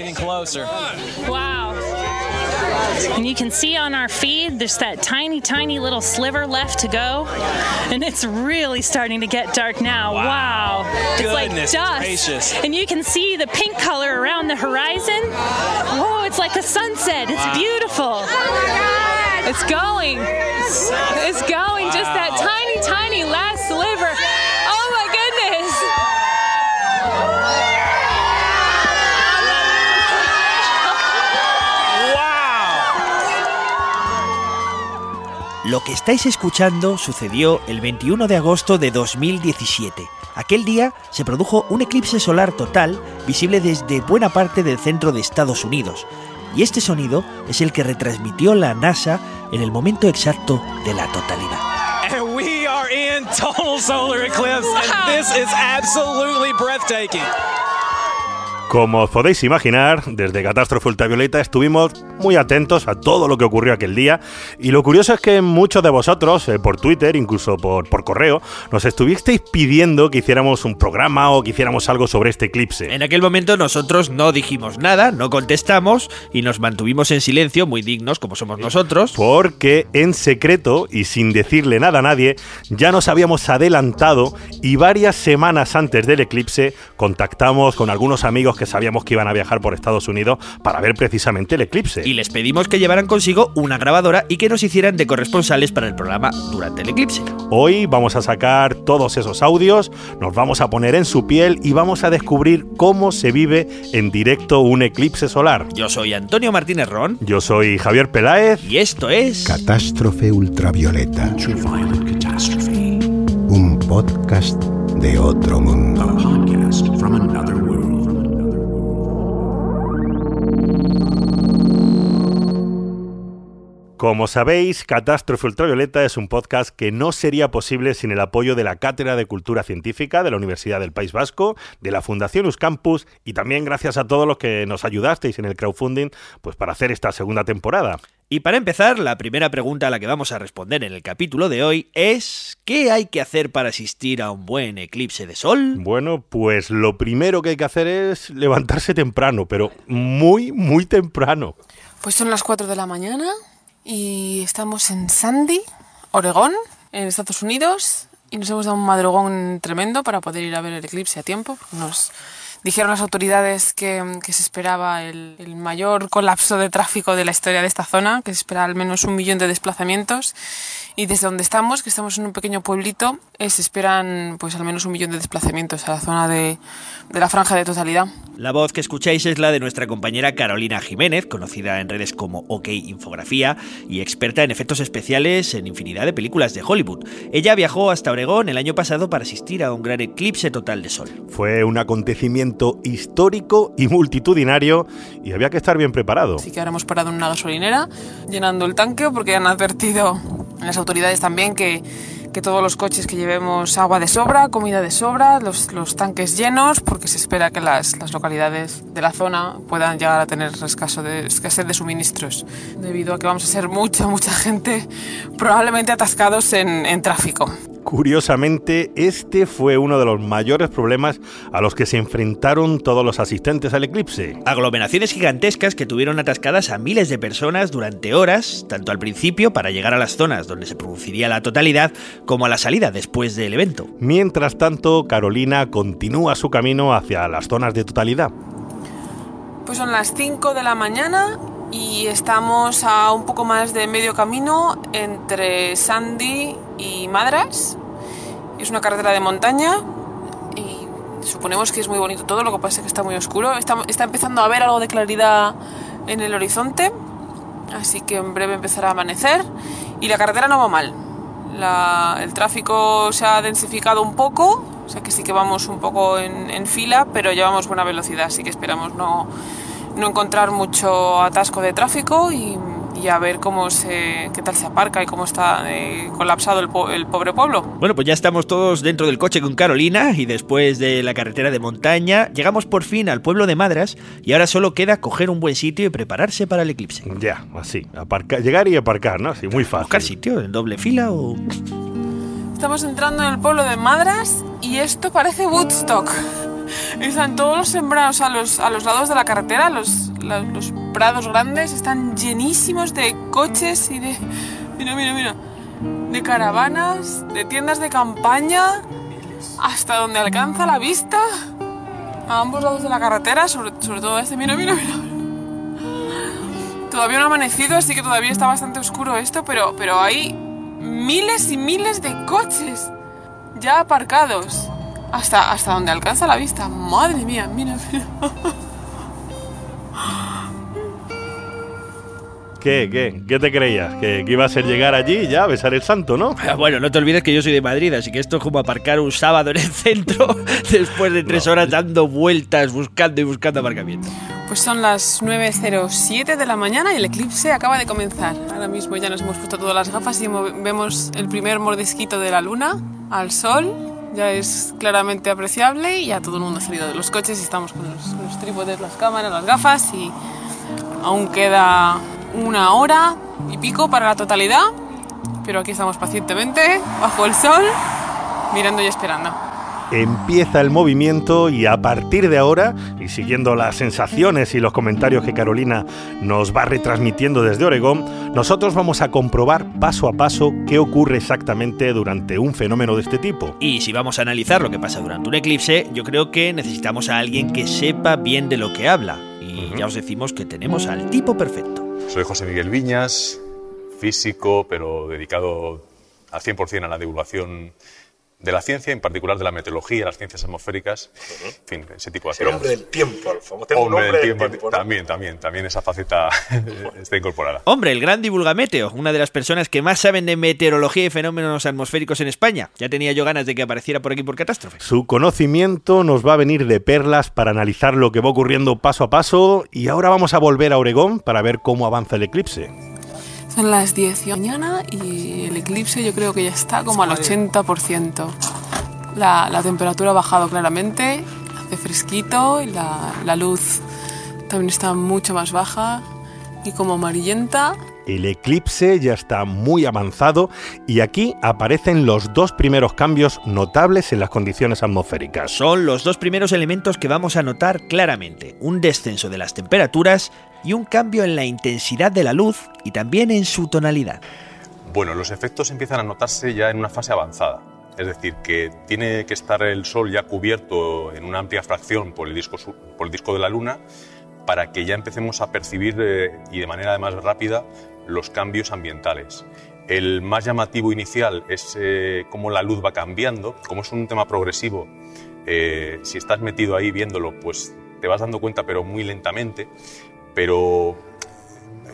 getting closer. Wow. And you can see on our feed, there's that tiny, tiny little sliver left to go. And it's really starting to get dark now. Wow. It's Goodness like dust. gracious. And you can see the pink color around the horizon. Whoa, it's like a sunset. It's beautiful. Oh it's going. It's going. Just that tiny, tiny last sliver. Lo que estáis escuchando sucedió el 21 de agosto de 2017. Aquel día se produjo un eclipse solar total visible desde buena parte del centro de Estados Unidos. Y este sonido es el que retransmitió la NASA en el momento exacto de la totalidad. And we are in total solar eclipse, and this is absolutely breathtaking. Como os podéis imaginar, desde Catástrofe Ultravioleta estuvimos muy atentos a todo lo que ocurrió aquel día y lo curioso es que muchos de vosotros, eh, por Twitter, incluso por, por correo, nos estuvisteis pidiendo que hiciéramos un programa o que hiciéramos algo sobre este eclipse. En aquel momento nosotros no dijimos nada, no contestamos y nos mantuvimos en silencio, muy dignos como somos nosotros. Porque en secreto y sin decirle nada a nadie, ya nos habíamos adelantado y varias semanas antes del eclipse contactamos con algunos amigos que sabíamos que iban a viajar por Estados Unidos para ver precisamente el eclipse. Y les pedimos que llevaran consigo una grabadora y que nos hicieran de corresponsales para el programa durante el eclipse. Hoy vamos a sacar todos esos audios, nos vamos a poner en su piel y vamos a descubrir cómo se vive en directo un eclipse solar. Yo soy Antonio Martínez Ron Yo soy Javier Peláez. y esto es... Catástrofe Ultravioleta. Un podcast de otro mundo. Como sabéis, Catástrofe Ultravioleta es un podcast que no sería posible sin el apoyo de la Cátedra de Cultura Científica de la Universidad del País Vasco, de la Fundación Euskampus y también gracias a todos los que nos ayudasteis en el crowdfunding pues para hacer esta segunda temporada. Y para empezar, la primera pregunta a la que vamos a responder en el capítulo de hoy es ¿qué hay que hacer para asistir a un buen eclipse de sol? Bueno, pues lo primero que hay que hacer es levantarse temprano, pero muy, muy temprano. Pues son las 4 de la mañana y estamos en Sandy, Oregón, en Estados Unidos. Y nos hemos dado un madrugón tremendo para poder ir a ver el eclipse a tiempo. Nos dijeron las autoridades que, que se esperaba el, el mayor colapso de tráfico de la historia de esta zona, que se espera al menos un millón de desplazamientos. Y desde donde estamos, que estamos en un pequeño pueblito, eh, se esperan pues al menos un millón de desplazamientos a la zona de, de la franja de totalidad. La voz que escucháis es la de nuestra compañera Carolina Jiménez, conocida en redes como OK Infografía y experta en efectos especiales en infinidad de películas de Hollywood. Ella viajó hasta Oregón el año pasado para asistir a un gran eclipse total de sol. Fue un acontecimiento histórico y multitudinario y había que estar bien preparado. Así que ahora hemos parado en una gasolinera llenando el tanque porque han advertido las autoridades también que, que todos los coches que llevemos agua de sobra, comida de sobra, los, los tanques llenos, porque se espera que las, las localidades de la zona puedan llegar a tener escaso de, escasez de suministros, debido a que vamos a ser mucha, mucha gente probablemente atascados en, en tráfico. Curiosamente, este fue uno de los mayores problemas a los que se enfrentaron todos los asistentes al eclipse. Aglomeraciones gigantescas que tuvieron atascadas a miles de personas durante horas, tanto al principio para llegar a las zonas donde se produciría la totalidad, como a la salida después del evento. Mientras tanto, Carolina continúa su camino hacia las zonas de totalidad. Pues son las 5 de la mañana y estamos a un poco más de medio camino entre Sandy y Madras. Es una carretera de montaña y suponemos que es muy bonito todo, lo que pasa es que está muy oscuro. Está, está empezando a haber algo de claridad en el horizonte, así que en breve empezará a amanecer y la carretera no va mal. El tráfico se ha densificado un poco, o sea que sí que vamos un poco en, en fila, pero llevamos buena velocidad, así que esperamos no, no encontrar mucho atasco de tráfico y, y a ver cómo se, qué tal se aparca y cómo está eh, colapsado el, po- el pobre pueblo. Bueno, pues ya estamos todos dentro del coche con Carolina y después de la carretera de montaña llegamos por fin al pueblo de Madras y ahora solo queda coger un buen sitio y prepararse para el eclipse. Ya, así, aparcar, llegar y aparcar, ¿no? Sí, muy fácil. ¿Buscar sitio en doble fila o...? Estamos entrando en el pueblo de Madras y esto parece Woodstock. Están todos los sembrados a los, a los lados de la carretera, los, la- los prados grandes, están llenísimos de coches y de... Mira, mira, mira. De caravanas, de tiendas de campaña, hasta donde alcanza la vista. A ambos lados de la carretera, sobre, sobre todo este. Mira, mira, mira. Todavía no ha amanecido, así que todavía está bastante oscuro esto, pero, pero hay miles y miles de coches ya aparcados. Hasta, hasta donde alcanza la vista. Madre mía, mira, mira. ¿Qué, qué? ¿Qué te creías? ¿Que, que iba a ser llegar allí y ya, besar el santo, ¿no? Ah, Bueno, no te olvides que yo soy de Madrid, así que esto es como aparcar un sábado en el centro después de tres horas dando vueltas, buscando y buscando aparcamiento. Pues son las 9.07 de la mañana y el eclipse acaba de comenzar. Ahora mismo ya nos hemos puesto todas las gafas y mo- vemos el primer mordisquito de la luna al sol. Ya es claramente apreciable y ya todo el mundo ha salido de los coches y estamos con los, los trípodes, las cámaras, las gafas y aún queda una hora y pico para la totalidad. Pero aquí estamos pacientemente, bajo el sol, mirando y esperando. Empieza el movimiento y a partir de ahora, y siguiendo las sensaciones y los comentarios que Carolina nos va retransmitiendo desde Oregón, nosotros vamos a comprobar paso a paso qué ocurre exactamente durante un fenómeno de este tipo. Y si vamos a analizar lo que pasa durante un eclipse, yo creo que necesitamos a alguien que sepa bien de lo que habla. Y ya os decimos que tenemos al tipo perfecto. Soy José Miguel Viñas, físico, pero dedicado al 100% a la divulgación de la ciencia, en particular de la meteorología, las ciencias atmosféricas, en fin, ese tipo de El hombre del tiempo, un Hombre hombre del del tiempo, tiempo, ¿no? también, también, también esa faceta está incorporada. Hombre, el gran divulgameteo, una de las personas que más saben de meteorología y fenómenos atmosféricos en España. Ya tenía yo ganas de que apareciera por aquí por catástrofe. Su conocimiento nos va a venir de perlas para analizar lo que va ocurriendo paso a paso y ahora vamos a volver a Oregón para ver cómo avanza el eclipse. Son las 10 de la mañana y el eclipse yo creo que ya está como al 80%. La, la temperatura ha bajado claramente, hace fresquito y la, la luz también está mucho más baja y como amarillenta. El eclipse ya está muy avanzado y aquí aparecen los dos primeros cambios notables en las condiciones atmosféricas. Son los dos primeros elementos que vamos a notar claramente. Un descenso de las temperaturas y un cambio en la intensidad de la luz y también en su tonalidad. Bueno, los efectos empiezan a notarse ya en una fase avanzada. Es decir, que tiene que estar el Sol ya cubierto en una amplia fracción por el disco, por el disco de la Luna para que ya empecemos a percibir eh, y de manera además rápida los cambios ambientales. El más llamativo inicial es eh, cómo la luz va cambiando, como es un tema progresivo, eh, si estás metido ahí viéndolo, pues te vas dando cuenta, pero muy lentamente, pero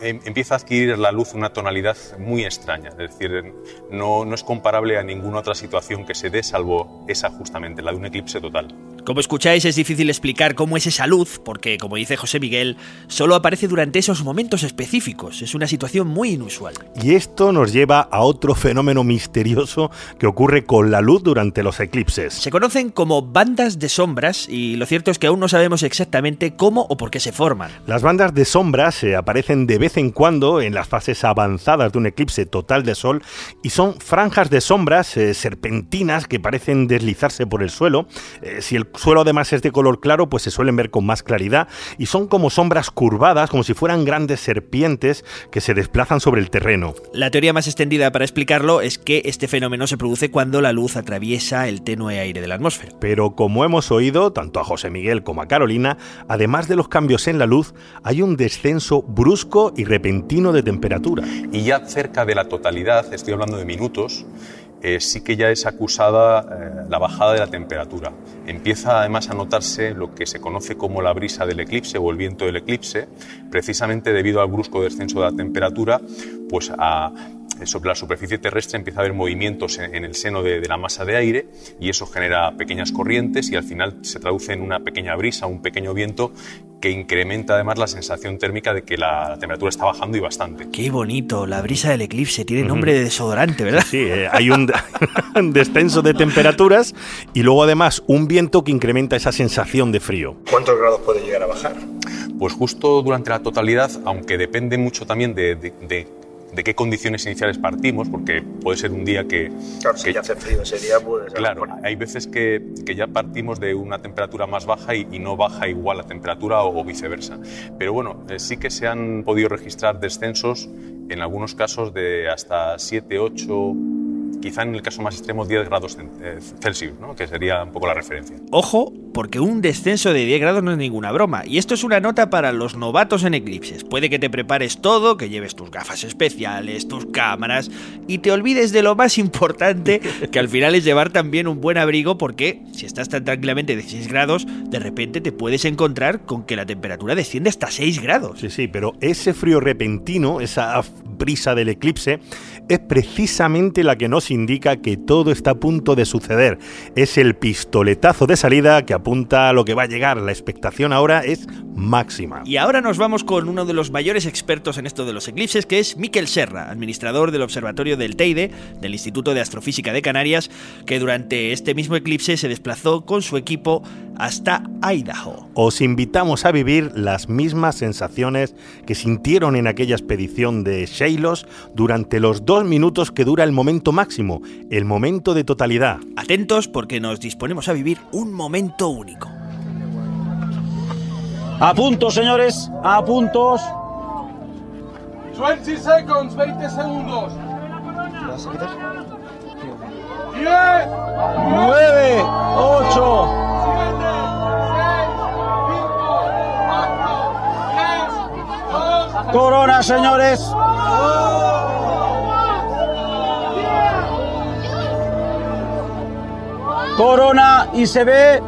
em- empieza a adquirir la luz una tonalidad muy extraña, es decir, no, no es comparable a ninguna otra situación que se dé, salvo esa justamente, la de un eclipse total. Como escucháis, es difícil explicar cómo es esa luz, porque, como dice José Miguel, solo aparece durante esos momentos específicos. Es una situación muy inusual. Y esto nos lleva a otro fenómeno misterioso que ocurre con la luz durante los eclipses. Se conocen como bandas de sombras y lo cierto es que aún no sabemos exactamente cómo o por qué se forman. Las bandas de sombras se aparecen de vez en cuando en las fases avanzadas de un eclipse total de sol y son franjas de sombras eh, serpentinas que parecen deslizarse por el suelo. Eh, si el suelo además es de color claro, pues se suelen ver con más claridad y son como sombras curvadas, como si fueran grandes serpientes que se desplazan sobre el terreno. La teoría más extendida para explicarlo es que este fenómeno se produce cuando la luz atraviesa el tenue aire de la atmósfera. Pero como hemos oído, tanto a José Miguel como a Carolina, además de los cambios en la luz, hay un descenso brusco y repentino de temperatura. Y ya cerca de la totalidad, estoy hablando de minutos, eh, sí que ya es acusada eh, la bajada de la temperatura. Empieza además a notarse lo que se conoce como la brisa del eclipse o el viento del eclipse, precisamente debido al brusco descenso de la temperatura, pues a, sobre la superficie terrestre empieza a haber movimientos en, en el seno de, de la masa de aire y eso genera pequeñas corrientes y al final se traduce en una pequeña brisa, un pequeño viento que incrementa además la sensación térmica de que la, la temperatura está bajando y bastante. Qué bonito, la brisa del eclipse tiene nombre de desodorante, ¿verdad? Sí, eh, hay un, un descenso de temperaturas y luego además un viento que incrementa esa sensación de frío. ¿Cuántos grados puede llegar a bajar? Pues justo durante la totalidad, aunque depende mucho también de, de- de de qué condiciones iniciales partimos, porque puede ser un día que... Claro, si hace frío ese día, pues... Claro, hay veces que, que, ya partimos de una temperatura más baja y, y no baja igual la temperatura o, o viceversa. Pero bueno, eh, sí que se han podido registrar descensos en algunos casos de hasta 7, 8, quizá en el caso más extremo 10 grados eh, Celsius, ¿no? que sería un poco la referencia. Ojo, porque un descenso de 10 grados no es ninguna broma, y esto es una nota para los novatos en eclipses. Puede que te prepares todo, que lleves tus gafas especiales, tus cámaras, y te olvides de lo más importante, que al final es llevar también un buen abrigo, porque si estás tan tranquilamente de 6 grados, de repente te puedes encontrar con que la temperatura desciende hasta 6 grados. Sí, sí, pero ese frío repentino, esa brisa del eclipse, es precisamente la que nos indica que todo está a punto de suceder. Es el pistoletazo de salida que apunta a lo que va a llegar. La expectación ahora es máxima. Y ahora nos vamos con uno de los mayores expertos en esto de los eclipses, que es Miquel Serra, administrador del Observatorio del Teide, del Instituto de Astrofísica de Canarias, que durante este mismo eclipse se desplazó con su equipo hasta Idaho. Os invitamos a vivir las mismas sensaciones que sintieron en aquella expedición de Sheilos durante los dos minutos que dura el momento máximo, el momento de totalidad. Atentos porque nos disponemos a vivir un momento único. A puntos, señores, a puntos. 20 seconds, 20 segundos. 10, 9, 8, 5, Corona, señores. Corona y se ve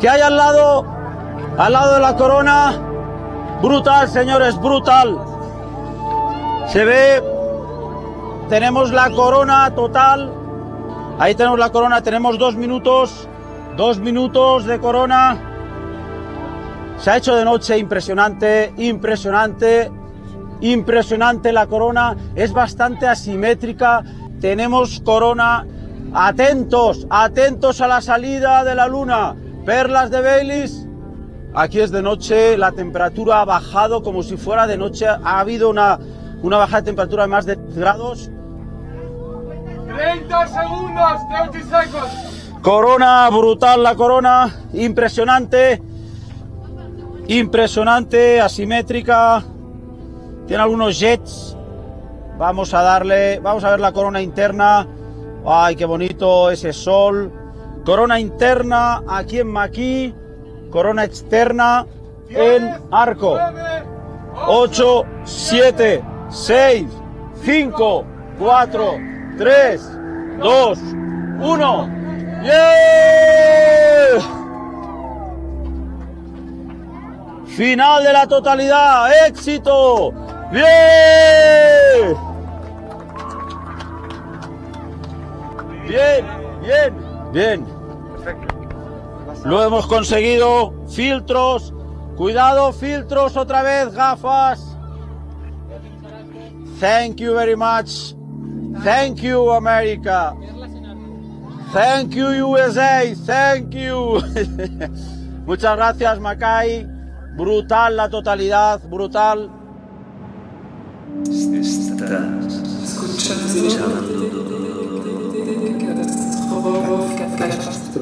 que hay al lado, al lado de la corona, brutal, señores, brutal. Se ve, tenemos la corona total. Ahí tenemos la corona, tenemos dos minutos, dos minutos de corona. Se ha hecho de noche impresionante, impresionante, impresionante la corona. Es bastante asimétrica. Tenemos corona. Atentos, atentos a la salida de la luna. Perlas de Baileys. Aquí es de noche, la temperatura ha bajado como si fuera de noche. Ha habido una, una bajada de temperatura de más de 10 grados. 30 segundos, 30 seconds. Corona, brutal la corona, impresionante, impresionante, asimétrica, tiene algunos jets. Vamos a darle, vamos a ver la corona interna. Ay, qué bonito ese sol. Corona interna aquí en Maquis, corona externa en Arco. 8, 7, 6, 5, 4, 3, 2, 1. ¡Yeah! Final de la totalidad, éxito. Bien. Bien, bien, bien. Lo hemos conseguido. Filtros. Cuidado, filtros otra vez, gafas. Thank you very much. Thank you, America. Thank you, USA. Thank you. Muchas gracias, Macay. Brutal la totalidad, brutal. Podcast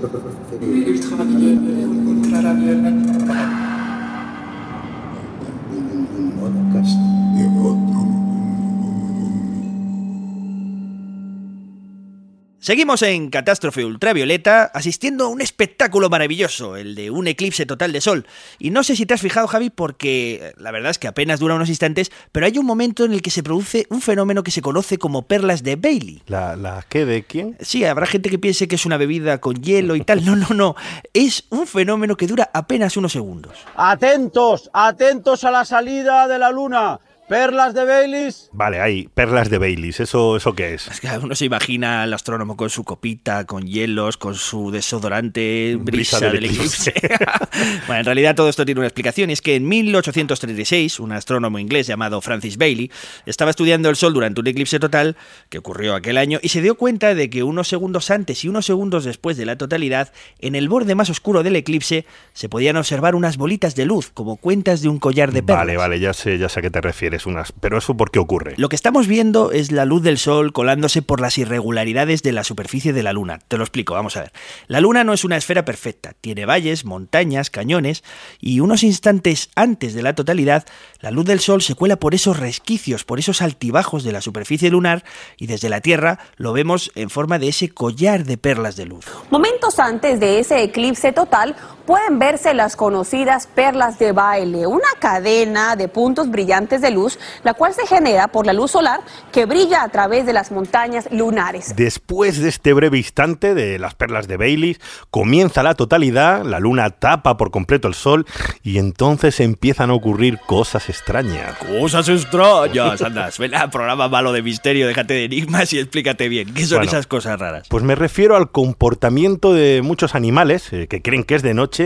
Seguimos en Catástrofe Ultravioleta asistiendo a un espectáculo maravilloso, el de un eclipse total de sol. Y no sé si te has fijado, Javi, porque la verdad es que apenas dura unos instantes, pero hay un momento en el que se produce un fenómeno que se conoce como perlas de Bailey. ¿La, la qué de quién? Sí, habrá gente que piense que es una bebida con hielo y tal. No, no, no. Es un fenómeno que dura apenas unos segundos. Atentos, atentos a la salida de la luna. Perlas de Baileys. Vale, hay perlas de Baileys. ¿Eso, ¿Eso qué es? Es que uno se imagina al astrónomo con su copita, con hielos, con su desodorante, brisa, Brisa del del eclipse. bueno, en realidad todo esto tiene una explicación y es que en 1836 un astrónomo inglés llamado Francis Bailey estaba estudiando el Sol durante un eclipse total que ocurrió aquel año y se dio cuenta de que unos segundos antes y unos segundos después de la totalidad, en el borde más oscuro del eclipse se podían observar unas bolitas de luz como cuentas de un collar de perlas. Vale, vale, ya sé, ya sé a qué te refieres. Es. Pero eso por qué ocurre. Lo que estamos viendo es la luz del sol colándose por las irregularidades de la superficie de la Luna. Te lo explico, vamos a ver. La Luna no es una esfera perfecta, tiene valles, montañas, cañones, y unos instantes antes de la totalidad, la luz del sol se cuela por esos resquicios, por esos altibajos de la superficie lunar, y desde la Tierra lo vemos en forma de ese collar de perlas de luz. Momentos antes de ese eclipse total, pueden verse las conocidas perlas de baile, una cadena de puntos brillantes de luz, la cual se genera por la luz solar que brilla a través de las montañas lunares. Después de este breve instante de las perlas de Bailey, comienza la totalidad, la luna tapa por completo el sol y entonces empiezan a ocurrir cosas extrañas. Cosas extrañas, anda, suena a programa malo de misterio, déjate de enigmas y explícate bien, ¿qué son Bueno, esas cosas raras? Pues me refiero al comportamiento de muchos animales eh, que creen que es de noche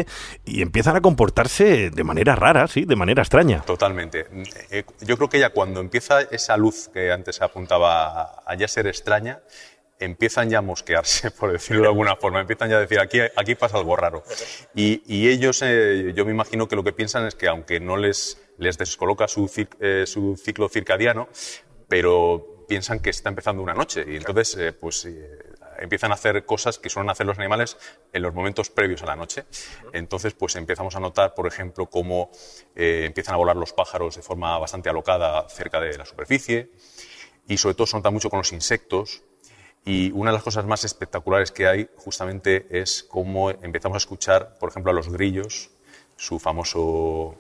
y empiezan a comportarse de manera rara, sí, de manera extraña. Totalmente. Eh, Yo creo que ya cuando empieza esa luz que antes apuntaba a- ya ser extraña, empiezan ya a mosquearse, por decirlo de alguna forma. Empiezan ya a decir, aquí, aquí pasa algo raro. Y, ellos, eh, yo me imagino que lo que piensan es que aunque no les, les descoloca su, eh, su ciclo circadiano, pero piensan que está empezando una noche. Y entonces, pues... empiezan a hacer cosas que suelen hacer los animales en los momentos previos a la noche. Entonces, pues empezamos a notar, por ejemplo, cómo eh, empiezan a volar los pájaros de forma bastante alocada cerca de la superficie y sobre todo se nota mucho con los insectos. Y una de las cosas más espectaculares que hay justamente es cómo empezamos a escuchar, por ejemplo, a los grillos, su famoso...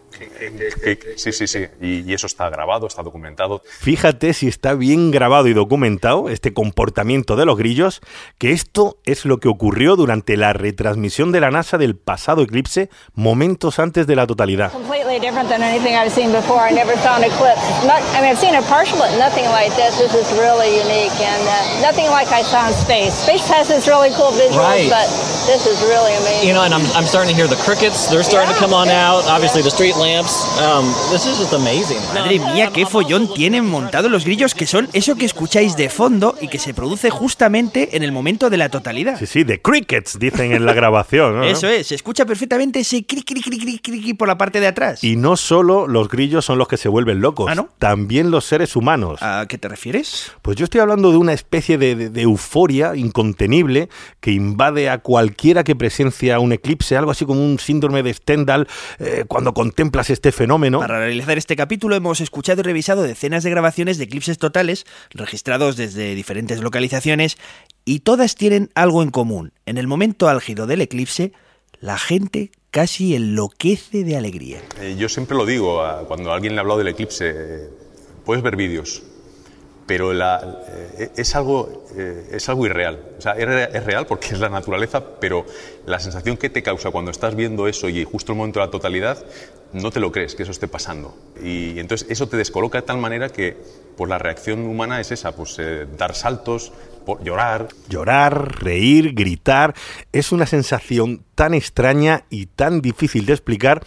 Sí, sí, sí. Y, y eso está grabado, está documentado. Fíjate si está bien grabado y documentado este comportamiento de los grillos, que esto es lo que ocurrió durante la retransmisión de la NASA del pasado eclipse, momentos antes de la totalidad. this. This space. Space has its really cool visuals, Right. but this is really amazing. You know, and I'm, I'm starting to hear the crickets. They're starting to come on out. Obviously, the street lamps. Um, this is just amazing. Madre mía, qué follón tienen montado los grillos, que son eso que escucháis de fondo y que se produce justamente en el momento de la totalidad. Sí, sí, de crickets, dicen en la grabación. ¿no? Eso es, se escucha perfectamente ese cri cri cri cri cri cri por la parte de atrás. Y no solo los grillos son los que se vuelven locos, ¿Ah, no? también los seres humanos. ¿A qué te refieres? Pues yo estoy hablando de una especie de, de- de euforia incontenible que invade a cualquiera que presencia un eclipse, algo así como un síndrome de Stendhal eh, cuando contemplas este fenómeno. Para realizar este capítulo hemos escuchado y revisado decenas de grabaciones de eclipses totales registrados desde diferentes localizaciones y todas tienen algo en común. En el momento álgido del eclipse, la gente casi enloquece de alegría. Eh, yo siempre lo digo, cuando alguien le ha hablado del eclipse, eh, puedes ver vídeos, pero la- eh, es, algo, eh, es algo irreal. O sea, es, re- es real porque es la naturaleza, pero la sensación que te causa cuando estás viendo eso y justo el momento de la totalidad, no te lo crees que eso esté pasando. Y entonces eso te descoloca de tal manera que pues, la reacción humana es esa, pues eh, dar saltos, llorar. Llorar, reír, gritar, es una sensación tan extraña y tan difícil de explicar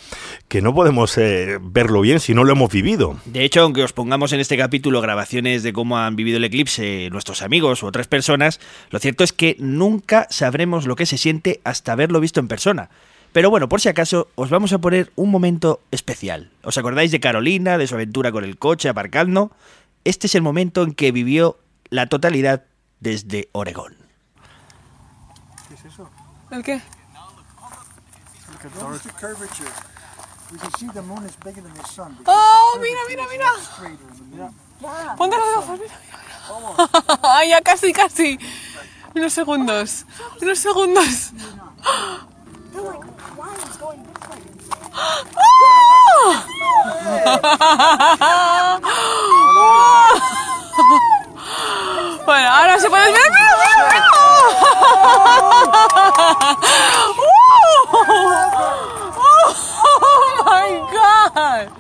que no podemos eh, verlo bien si no lo hemos vivido. De hecho, aunque os pongamos en este capítulo grabaciones de cómo han vivido el eclipse nuestros amigos u otras personas, lo cierto es que nunca sabremos lo que se siente hasta haberlo visto en persona. Pero bueno, por si acaso, os vamos a poner un momento especial. ¿Os acordáis de Carolina, de su aventura con el coche aparcando? Este es el momento en que vivió la totalidad desde Oregón. ¿Qué es eso? ¿El qué? What's the curvature? We can see the moon is bigger than the sun. because ¡Oh, mira, mira, mira! Ponte los gafas, mira, mira, ya casi, casi. Unos segundos. Unos segundos. Oh, ¡Oh, my God!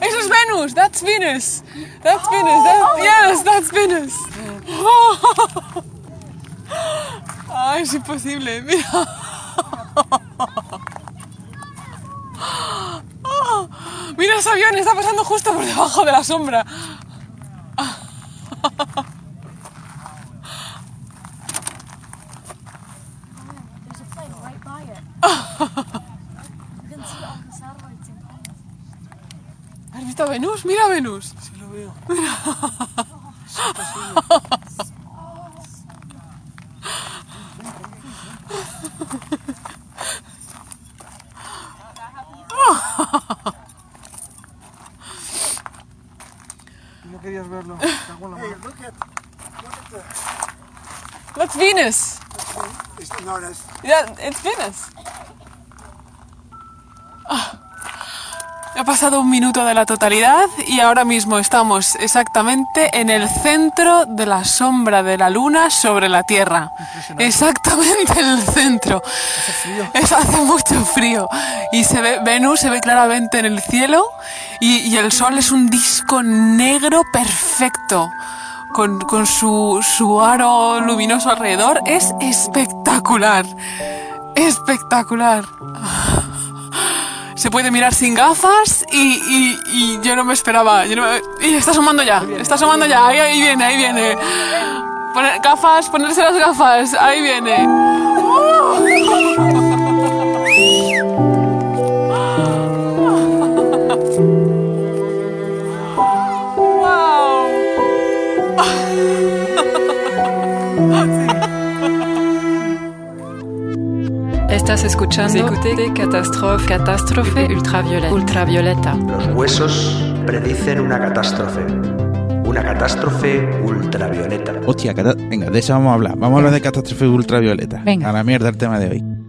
Es Venus. That's Venus. That's Venus. That, yes, that's Venus. Ay, oh, es imposible. Mira. Mira debajo de la sombra. ¿Has visto a Venus? Mira a Venus. It's Venus. Ah. Ha pasado un minuto de la totalidad y ahora mismo estamos exactamente en el centro de la sombra de la luna sobre la Tierra. Exactamente en el centro. Es, hace mucho frío. Y se ve, Venus se ve claramente en el cielo y, y el Sol es un disco negro perfecto. Con, con su, su aro luminoso alrededor. Es espectacular. Espectacular. Se puede mirar sin gafas y, y- yo no me esperaba. yo no me- y está asomando ya, está asomando ya. Ahí, ahí viene, ahí viene. Poner, gafas, ponerse las gafas. Ahí viene. Estás escuchando Écoutez Catástrofe, Catástrofe Ultravioleta. Ultravioleta. Los huesos predicen una catástrofe. Una catástrofe ultravioleta. Hostia, cata- venga, de eso vamos a hablar. Vamos a hablar de catástrofe ultravioleta. Venga. A la mierda el tema de hoy.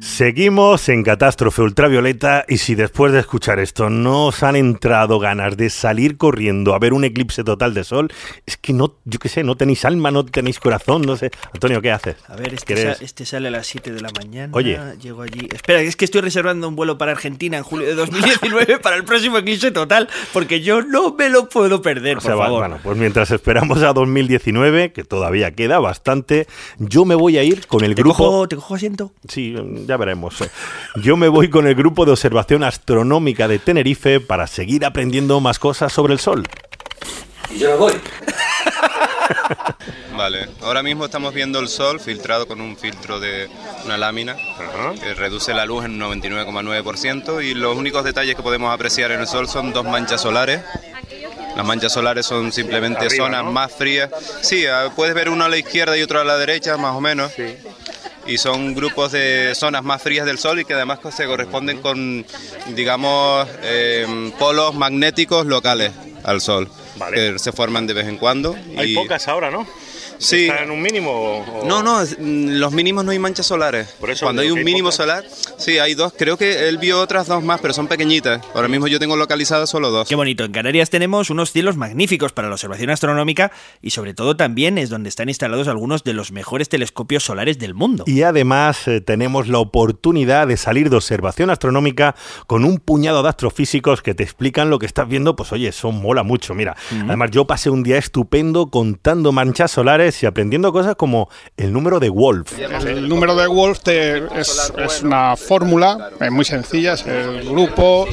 Seguimos en Catástrofe Ultravioleta y si después de escuchar esto no os han entrado ganas de salir corriendo a ver un eclipse total de sol, es que no, yo qué sé, no tenéis alma, no tenéis corazón, no sé. Antonio, ¿qué haces? A ver, este, ¿Quieres- sa- este sale a las 7 de la mañana. Oye. Llego allí. Espera, es que estoy reservando un vuelo para Argentina en julio de 2019 para el próximo eclipse total, porque yo no me lo puedo perder, O por sea, va- favor. Bueno, pues mientras esperamos a 2019, que todavía queda bastante, yo me voy a ir con el ¿Te grupo... cojo, ¿Te cojo asiento? Sí, ya veremos. Yo me voy con el grupo de observación astronómica de Tenerife para seguir aprendiendo más cosas sobre el Sol. Y yo me voy. Vale, ahora mismo estamos viendo el sol filtrado con un filtro de una lámina que reduce la luz en un 99,9% y los únicos detalles que podemos apreciar en el sol son dos manchas solares. Las manchas solares son simplemente Arriba, zonas ¿no? más frías. Sí, ah, puedes ver uno a la izquierda y otro a la derecha, más o menos. Y son grupos de zonas más frías del Sol y que además se corresponden con, digamos, eh, polos magnéticos locales al Sol, que se forman de vez en cuando. Hay y- pocas ahora, ¿no? Sí. ¿Están en un mínimo? o- No, no, mm, los mínimos no hay manchas solares. Por eso Cuando hay un mínimo pocas. solar, sí, hay dos. Creo que él vio otras dos más, pero son pequeñitas. Ahora mismo yo tengo localizadas solo dos. Qué bonito. En Canarias tenemos unos cielos magníficos para la observación astronómica y sobre todo también es donde están instalados algunos de los mejores telescopios solares del mundo. Y además eh, tenemos la oportunidad de salir de observación astronómica con un puñado de astrofísicos que te explican lo que estás viendo. Pues oye, eso mola mucho. Mira, además yo pasé un día estupendo contando manchas solares y aprendiendo cosas como el número de Wolf. El número de Wolf te- es, es una fórmula eh, muy sencilla, es el grupo,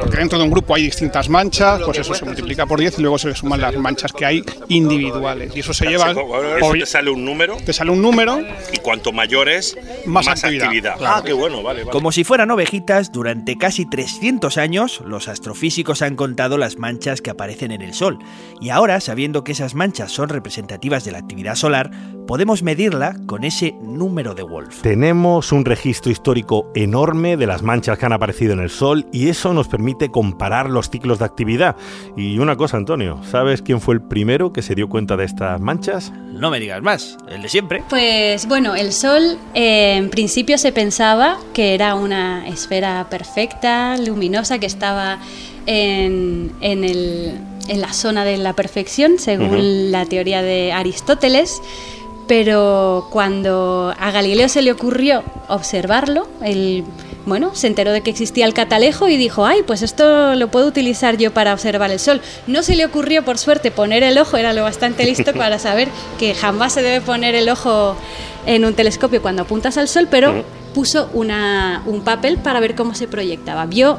porque dentro de un grupo hay distintas manchas, pues eso se multiplica por 10 y luego se le suman las manchas que hay individuales. Y eso se lleva... Eso te sale un número te sale un número, y cuanto mayor es, Más más, actividad, actividad. claro. Ah, qué bueno, vale, vale. Como si fueran ovejitas, durante casi 300 años los astrofísicos han contado las manchas que aparecen en el Sol. Y ahora, sabiendo que esas manchas son representativas de la actividad solar, podemos medirla con ese número de Wolf. Tenemos un registro histórico enorme de las manchas que han aparecido en el Sol y eso nos permite comparar los ciclos de actividad. Y una cosa, Antonio, ¿sabes quién fue el primero que se dio cuenta de estas manchas? No me digas más, el de siempre. Pues bueno, el Sol eh, en principio se pensaba que era una esfera perfecta, luminosa, que estaba en, en el- en la zona de la perfección, según la teoría de Aristóteles. Pero cuando a Galileo se le ocurrió observarlo, él, bueno, se enteró de que existía el catalejo y dijo, ay, pues esto lo puedo utilizar yo para observar el sol. No se le ocurrió, por suerte, poner el ojo, era lo bastante listo para saber que jamás se debe poner el ojo en un telescopio cuando apuntas al sol, pero puso una, un papel para ver cómo se proyectaba. Vio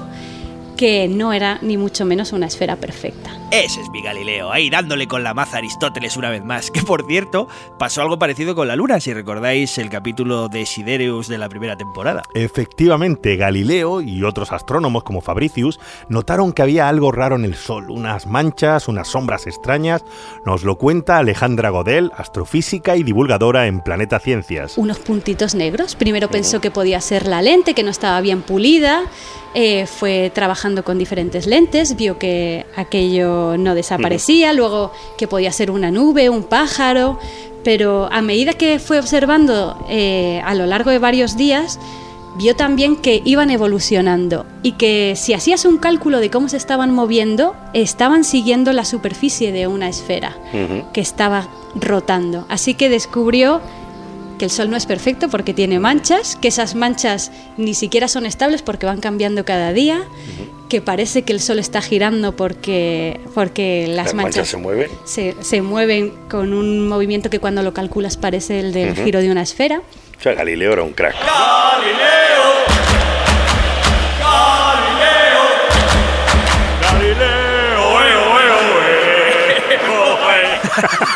que no era ni mucho menos una esfera perfecta. Ese es mi Galileo, ahí dándole con la maza a Aristóteles una vez más. Que por cierto, pasó algo parecido con la Luna, si recordáis el capítulo de Sidereus de la primera temporada. Efectivamente, Galileo y otros astrónomos como Fabricius notaron que había algo raro en el Sol, unas manchas, unas sombras extrañas. Nos lo cuenta Alejandra Godel, astrofísica y divulgadora en Planeta Ciencias. Unos puntitos negros. Primero pensó que podía ser la lente, que no estaba bien pulida. Eh, fue trabajando con diferentes lentes, vio que aquello no desaparecía, luego que podía ser una nube, un pájaro, pero a medida que fue observando eh, a lo largo de varios días, vio también que iban evolucionando y que si hacías un cálculo de cómo se estaban moviendo, estaban siguiendo la superficie de una esfera que estaba rotando. Así que descubrió que el Sol no es perfecto porque tiene manchas, que esas manchas ni siquiera son estables porque van cambiando cada día, que parece que el Sol está girando porque, porque las, Las manchas se mueven. se, se mueven con un movimiento que cuando lo calculas parece el del Ujú. giro de una esfera. O sea, Galileo era un crack.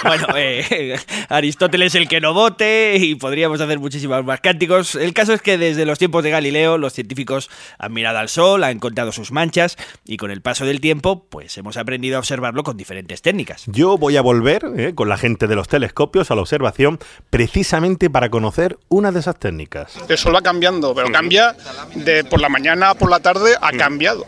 Bueno, eh, Aristóteles el que no vote y podríamos hacer muchísimos más cánticos. El caso es que desde los tiempos de Galileo los científicos han mirado al Sol, han encontrado sus manchas y con el paso del tiempo pues hemos aprendido a observarlo con diferentes técnicas. Yo voy a volver eh, con la gente de los telescopios a la observación precisamente para conocer una de esas técnicas. El sol va cambiando, pero cambia de por la mañana a por la tarde, ha cambiado.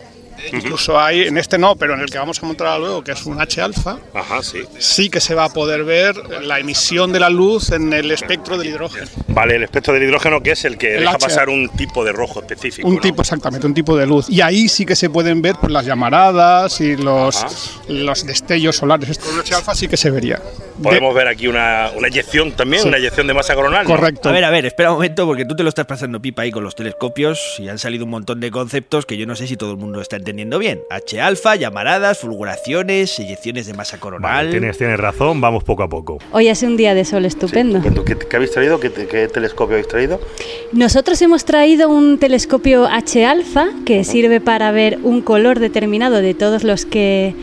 Incluso hay, en este no, pero en el que vamos a montar luego, que es un H alfa, Ajá, sí. sí que se va a poder ver la emisión de la luz en el espectro del hidrógeno. Vale, el espectro del hidrógeno que es el que El deja H. pasar un tipo de rojo específico. Un ¿no? tipo, exactamente, un tipo de luz. Y ahí sí que se pueden ver pues, las llamaradas y los, los destellos solares. Esto con H alfa sí que se vería. Podemos ver aquí una, una eyección también, Sí. una eyección de masa coronal. ¿no? A ver, a ver, espera un momento porque tú te lo estás pasando pipa ahí con los telescopios y han salido un montón de conceptos que yo no sé si todo el mundo está entendiendo bien. H alfa, llamaradas, fulguraciones, eyecciones de masa coronal. Vale, tienes, tienes razón, vamos poco a poco. Hoy hace un día de sol estupendo. ¿Qué, qué habéis traído? ¿Qué, qué telescopio habéis traído? Nosotros hemos traído un telescopio H alfa que sirve para ver un color determinado de todos los que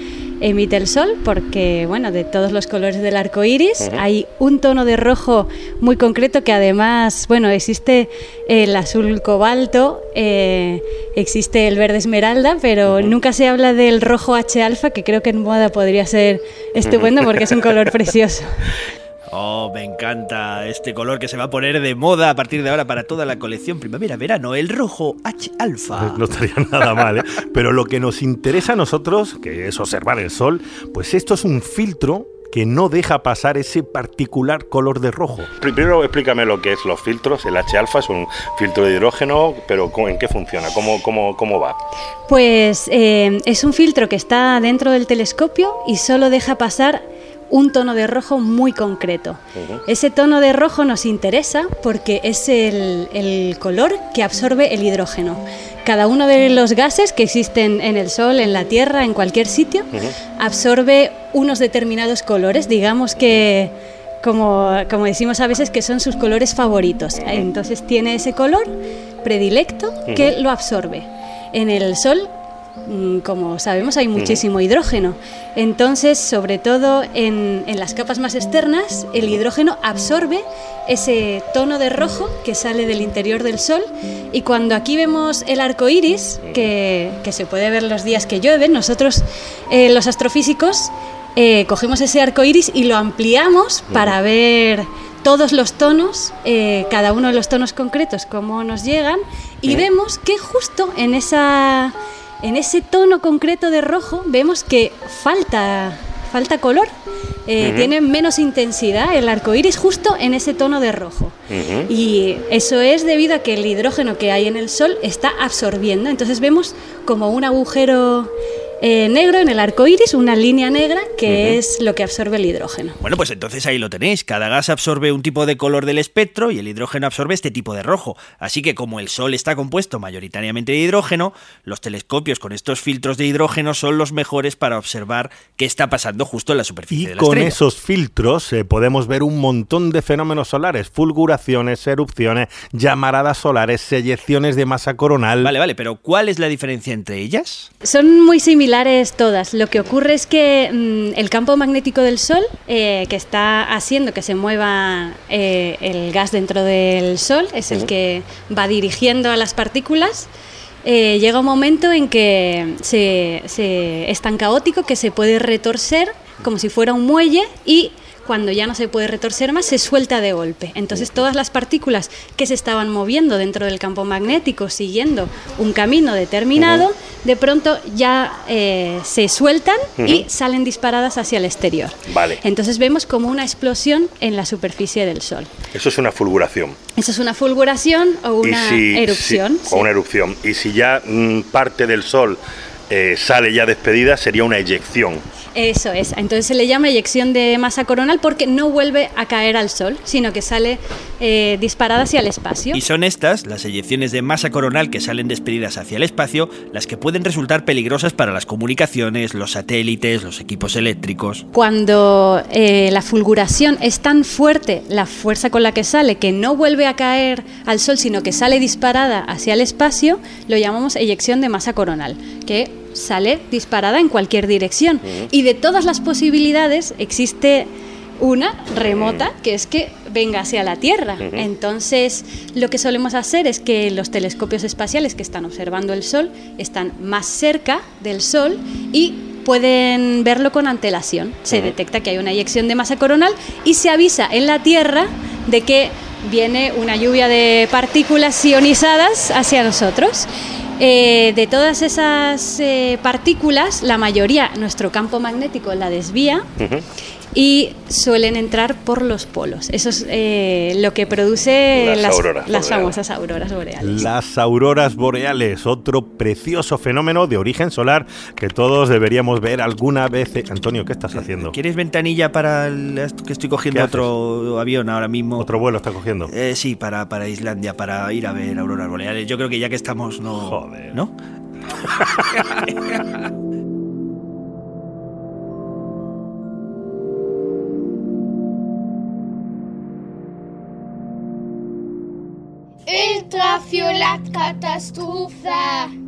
emite el sol, porque bueno, de todos los colores del arco iris hay un tono de rojo muy concreto que además, bueno, existe el azul cobalto, eh, existe el verde esmeralda, pero nunca se habla del rojo H alfa, que creo que en moda podría ser estupendo porque es un color precioso. Oh, me encanta este color que se va a poner de moda a partir de ahora para toda la colección primavera-verano, el rojo H alfa. No estaría nada mal, ¿eh? Pero lo que nos interesa a nosotros, que es observar el sol, pues esto es un filtro que no deja pasar ese particular color de rojo. Primero explícame lo que es los filtros. El H-alfa es un filtro de hidrógeno, pero ¿cómo- ¿en qué funciona? ¿Cómo, cómo, cómo va? Pues eh, es un filtro que está dentro del telescopio y solo deja pasar un tono de rojo muy concreto. Ese tono de rojo nos interesa porque es el, el color que absorbe el hidrógeno. Cada uno de los gases que existen en el Sol, en la Tierra, en cualquier sitio, absorbe unos determinados colores, digamos que como, como decimos a veces que son sus colores favoritos. Entonces tiene ese color predilecto que lo absorbe. En el Sol, como sabemos, hay muchísimo hidrógeno. Entonces, sobre todo en, en las capas más externas, el hidrógeno absorbe ese tono de rojo que sale del interior del Sol. Y cuando aquí vemos el arco iris, que, que se puede ver los días que llueve, nosotros, eh, los astrofísicos, eh, cogemos ese arco iris y lo ampliamos para ver todos los tonos, eh, cada uno de los tonos concretos, cómo nos llegan, y vemos que justo en, esa, en ese tono concreto de rojo vemos que falta, falta color, eh, tiene menos intensidad el arco iris justo en ese tono de rojo. Y eso es debido a que el hidrógeno que hay en el Sol está absorbiendo. Entonces vemos como un agujero eh, negro en el arco iris, una línea negra que es lo que absorbe el hidrógeno. Bueno, pues entonces ahí lo tenéis. Cada gas absorbe un tipo de color del espectro y el hidrógeno absorbe este tipo de rojo. Así que como el Sol está compuesto mayoritariamente de hidrógeno, los telescopios con estos filtros de hidrógeno son los mejores para observar qué está pasando justo en la superficie de la Con estrella. esos filtros eh, podemos ver un montón de fenómenos solares, fulguraciones, erupciones, llamaradas solares, eyecciones de masa coronal. Vale, vale, pero ¿cuál es la diferencia entre ellas? Son muy similares similares todas. Lo que ocurre es que mm, el campo magnético del Sol, eh, que está haciendo que se mueva eh, el gas dentro del Sol, es el que va dirigiendo a las partículas. eh, llega un momento en que se, se- es tan caótico que se puede retorcer como si fuera un muelle y cuando ya no se puede retorcer más se suelta de golpe. Entonces todas las partículas que se estaban moviendo dentro del campo magnético siguiendo un camino determinado, de pronto ya eh, se sueltan y salen disparadas hacia el exterior. Vale. Entonces vemos como una explosión en la superficie del Sol. Eso es una fulguración. Eso es una fulguración o una si, erupción. si- o una erupción. Y si ya mm, parte del Sol eh, sale ya despedida, sería una eyección. Eso es. Entonces se le llama eyección de masa coronal porque no vuelve a caer al Sol, sino que sale eh, disparada hacia el espacio. Y son estas, las eyecciones de masa coronal que salen despedidas hacia el espacio, las que pueden resultar peligrosas para las comunicaciones, los satélites, los equipos eléctricos. Cuando eh, la fulguración es tan fuerte, la fuerza con la que sale, que no vuelve a caer al Sol, sino que sale disparada hacia el espacio, lo llamamos eyección de masa coronal, que sale disparada en cualquier dirección. Y de todas las posibilidades existe una remota, que es que venga hacia la Tierra. Entonces, lo que solemos hacer es que los telescopios espaciales que están observando el Sol están más cerca del Sol y pueden verlo con antelación. Se detecta que hay una eyección de masa coronal y se avisa en la Tierra de que viene una lluvia de partículas ionizadas hacia nosotros. Eh, de todas esas eh, partículas, la mayoría, nuestro campo magnético la desvía y suelen entrar por los polos. Eso es eh, lo que produce Las las, auroras las famosas auroras boreales. Las auroras boreales, otro precioso fenómeno de origen solar que todos deberíamos ver alguna vez. Antonio, ¿qué estás haciendo? ¿Quieres ventanilla para el, que estoy cogiendo otro avión ahora mismo? ¿Otro vuelo está cogiendo? Eh, sí, para, para Islandia, para ir a ver auroras boreales. Yo creo que ya que estamos, no. Joder. ¿No? trafió la catástrofe.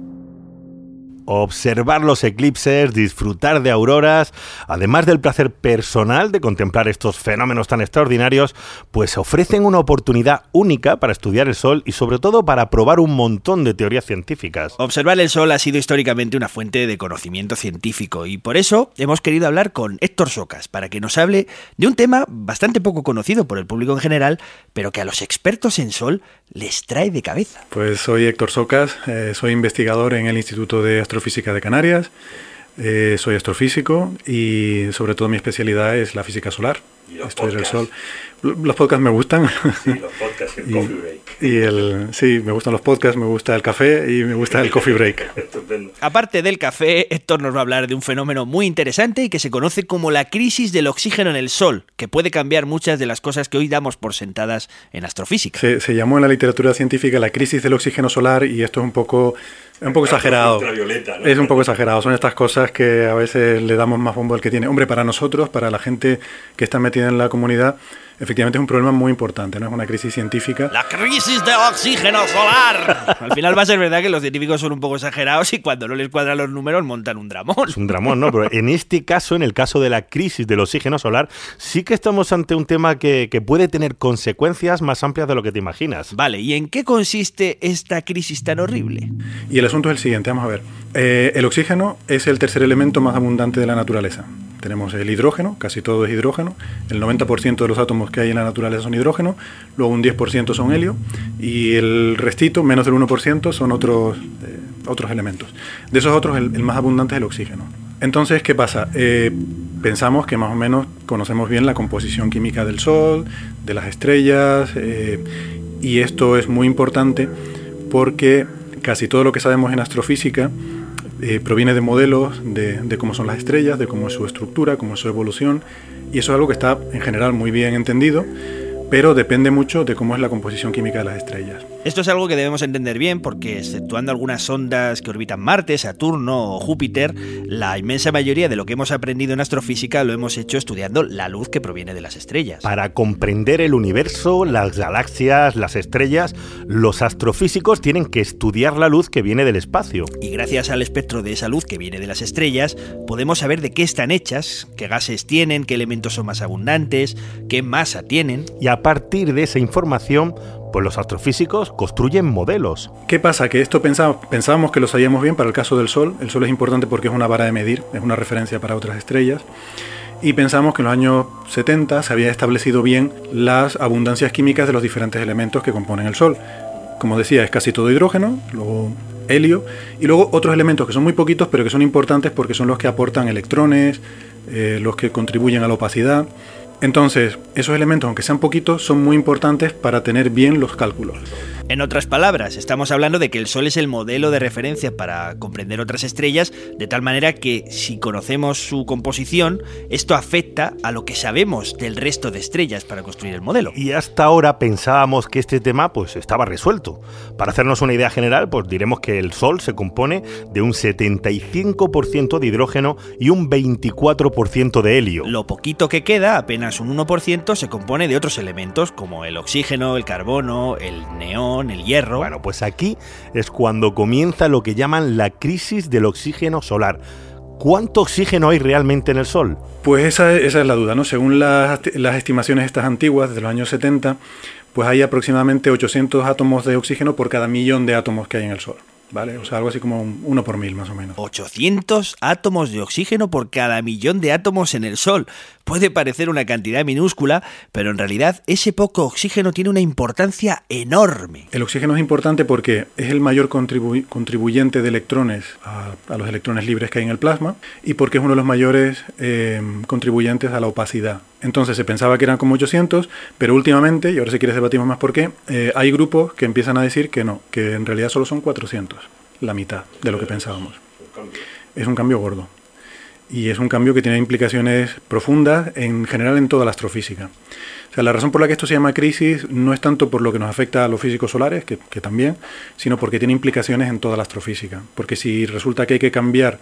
Observar los eclipses, disfrutar de auroras, además del placer personal de contemplar estos fenómenos tan extraordinarios, pues ofrecen una oportunidad única para estudiar el Sol y sobre todo para probar un montón de teorías científicas. Observar el Sol ha sido históricamente una fuente de conocimiento científico y por eso hemos querido hablar con Héctor Socas para que nos hable de un tema bastante poco conocido por el público en general, pero que a los expertos en Sol les trae de cabeza. Pues soy Héctor Socas, eh, soy investigador en el Instituto de Astrofísica de Canarias, eh, soy astrofísico y sobre todo mi especialidad es la física solar, estudiar el Sol. Los podcasts me gustan. y, y el, sí, me gustan los podcasts, me gusta el café y me gusta el coffee break. Aparte del café, Héctor nos va a hablar de un fenómeno muy interesante y que se conoce como la crisis del oxígeno en el Sol, que puede cambiar muchas de las cosas que hoy damos por sentadas en astrofísica. Se, se llamó en la literatura científica la crisis del oxígeno solar y esto es un poco, es un poco exagerado. Es un poco exagerado. Son estas cosas que a veces le damos más bombo al que tiene. Hombre, para nosotros, para la gente que está metida en la comunidad, efectivamente es un problema muy importante, ¿no? Es una crisis científica. La crisis de oxígeno solar. Al final va a ser verdad que los científicos son un poco exagerados y cuando no les cuadran los números montan un dramón. Es un dramón, ¿no? Pero en este caso, en el caso de la crisis del oxígeno solar, sí que estamos ante un tema que, que puede tener consecuencias más amplias de lo que te imaginas. Vale, ¿y en qué consiste esta crisis tan horrible? Y el asunto es el siguiente, vamos a ver. Eh, el oxígeno es el tercer elemento más abundante de la naturaleza. Tenemos el hidrógeno, casi todo es hidrógeno. El 90% de los átomos que hay en la naturaleza son hidrógeno, luego un 10% son helio y el restito, menos del 1%, son otros, eh, otros elementos. De esos otros, el, más abundante es el oxígeno. Entonces, ¿qué pasa? Eh, pensamos que más o menos conocemos bien la composición química del Sol, de las estrellas, eh, y esto es muy importante porque casi todo lo que sabemos en astrofísica eh, proviene de modelos de, de cómo son las estrellas, de cómo es su estructura, cómo es su evolución, y eso es algo que está en general muy bien entendido, pero depende mucho de cómo es la composición química de las estrellas. Esto es algo que debemos entender bien porque, exceptuando algunas sondas que orbitan Marte, Saturno o Júpiter, la inmensa mayoría de lo que hemos aprendido en astrofísica lo hemos hecho estudiando la luz que proviene de las estrellas. Para comprender el universo, las galaxias, las estrellas, los astrofísicos tienen que estudiar la luz que viene del espacio. Y gracias al espectro de esa luz que viene de las estrellas, podemos saber de qué están hechas, qué gases tienen, qué elementos son más abundantes, qué masa tienen. Y a partir de esa información, pues los astrofísicos construyen modelos. ¿Qué pasa? Que esto pensábamos, que lo sabíamos bien para el caso del Sol. El Sol es importante porque es una vara de medir, es una referencia para otras estrellas. Y pensamos que en los años 70 se había establecido bien las abundancias químicas de los diferentes elementos que componen el Sol. Como decía, es casi todo hidrógeno, luego helio, y luego otros elementos que son muy poquitos, pero que son importantes porque son los que aportan electrones, eh, los que contribuyen a la opacidad. Entonces, esos elementos, aunque sean poquitos, son muy importantes para tener bien los cálculos. En otras palabras, estamos hablando de que el Sol es el modelo de referencia para comprender otras estrellas, de tal manera que si conocemos su composición, esto afecta a lo que sabemos del resto de estrellas para construir el modelo. Y hasta ahora pensábamos que este tema pues estaba resuelto. Para hacernos una idea general, pues diremos que el Sol se compone de un 75% de hidrógeno y un 24% de helio. Lo poquito que queda, apenas un 1%, se compone de otros elementos como el oxígeno, el carbono, el neón, el hierro. Bueno, pues aquí es cuando comienza lo que llaman la crisis del oxígeno solar. ¿Cuánto oxígeno hay realmente en el Sol? Pues esa, esa es la duda, ¿no? Según las, las estimaciones estas antiguas, de los años 70, pues hay aproximadamente 800 átomos de oxígeno por cada millón de átomos que hay en el Sol. ¿Vale? O sea, algo así como un uno por mil más o menos. 800 átomos de oxígeno por cada millón de átomos en el Sol. Puede parecer una cantidad minúscula, pero en realidad ese poco oxígeno tiene una importancia enorme. El oxígeno es importante porque es el mayor contribu contribuyente de electrones a, a, los electrones libres que hay en el plasma y porque es uno de los mayores eh, contribuyentes a la opacidad. Entonces se pensaba que eran como 800, pero últimamente, y ahora si quieres debatimos más por qué, eh, hay grupos que empiezan a decir que no, que en realidad solo son 400, la mitad de lo que pensábamos. Es un cambio gordo. Y es un cambio que tiene implicaciones profundas en general en toda la astrofísica. O sea, la razón por la que esto se llama crisis no es tanto por lo que nos afecta a los físicos solares, que, que también, sino porque tiene implicaciones en toda la astrofísica. Porque si resulta que hay que cambiar